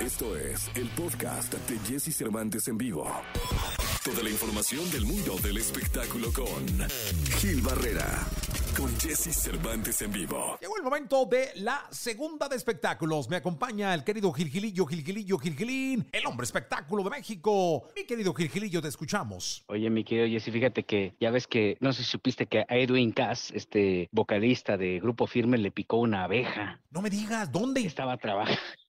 Esto es el podcast de Jesse Cervantes en vivo. Toda la información del mundo del espectáculo con Gil Barrera, con Jesse Cervantes en vivo. Llegó el momento de la segunda de espectáculos. Me acompaña el querido Gilgilillo, Gilgilillo, Gilgilín, el hombre espectáculo de México. Mi querido Gilgilillo, te escuchamos. Oye, mi querido Jesse, fíjate que ya ves que, no sé si supiste que a Edwin Cass, este vocalista de Grupo Firme, le picó una abeja. No me digas, ¿dónde? Estaba trabajando.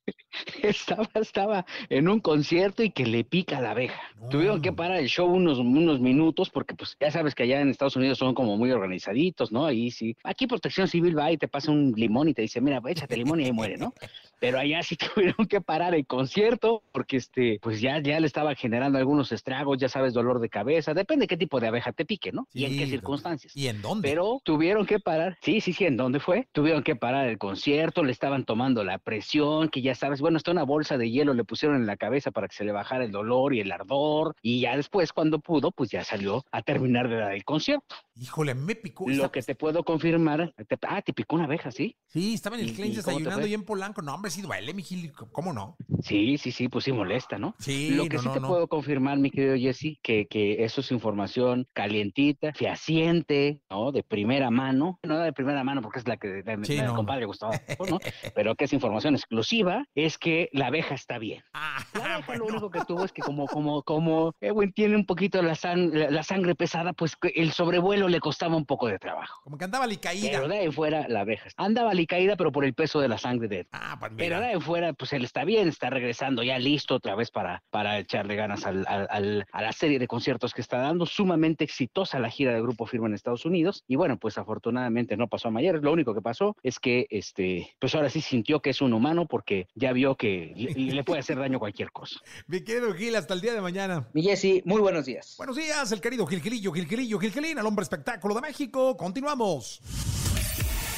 Estaba, estaba en un concierto y que le pica la abeja. No. Tuvieron que parar el show unos, unos minutos porque pues ya sabes que allá en Estados Unidos son como muy organizaditos, ¿no? Ahí sí. Aquí Protección Civil va y te pasa un limón y te dice, mira, échate limón y ahí muere, ¿no? Pero allá sí tuvieron que parar el concierto porque este, pues ya, ya le estaba generando algunos estragos, ya sabes, dolor de cabeza, depende qué tipo de abeja te pique, ¿no? y en qué circunstancias. ¿Y en dónde? Pero tuvieron que parar, sí, sí, sí, ¿en dónde fue? Tuvieron que parar el concierto, le estaban tomando la presión, que ya sabes, bueno, hasta una bolsa de hielo le pusieron en la cabeza para que se le bajara el dolor y el ardor, y ya después, cuando pudo, pues ya salió a terminar de dar el concierto. Híjole, me picó. Lo que te puedo confirmar, te- ah, te picó una abeja, ¿sí? Sí, estaba en el ¿Y- Klein y cómo te desayunando y en Polanco. No, hombre, sí duele, mi Gil. ¿Cómo no? Sí, sí, sí, pues sí molesta, ¿no? Sí, Lo que no, sí te no. puedo confirmar, mi querido Jesse, que, que eso es información calientita, fehaciente, ¿no? De primera mano. No de primera mano porque es la que de, Sí, no. compadre Gustavo, ¿no? Pero que es información exclusiva, es que la abeja está bien. Ah, La abeja bueno. lo único que tuvo es que como, como, como Edwin tiene un poquito la, la, la sangre pesada, pues el sobrevuelo le costaba un poco de trabajo. Como que andaba caída. Pero de ahí fuera, la abeja andaba caída, pero por el peso de la sangre de Edwin. Ah, pues Pero mira. de ahí fuera, pues él está bien, está regresando ya listo otra vez para, para echarle ganas al, al- al- a la serie de conciertos que está dando. Sumamente exitosa la gira de Grupo Firme en Estados Unidos. Y bueno, pues afortunadamente no pasó a mayores. Lo único que pasó es que, este, pues ahora sí sintió que es un humano porque ya vio que le, le puede hacer daño cualquier cosa. Mi querido Gil, hasta el día de mañana. Mi Jessy, muy buenos días. Buenos días, el querido Gilgilillo, Gilgilillo, Gilgilín, el hombre espectáculo de México. Continuamos.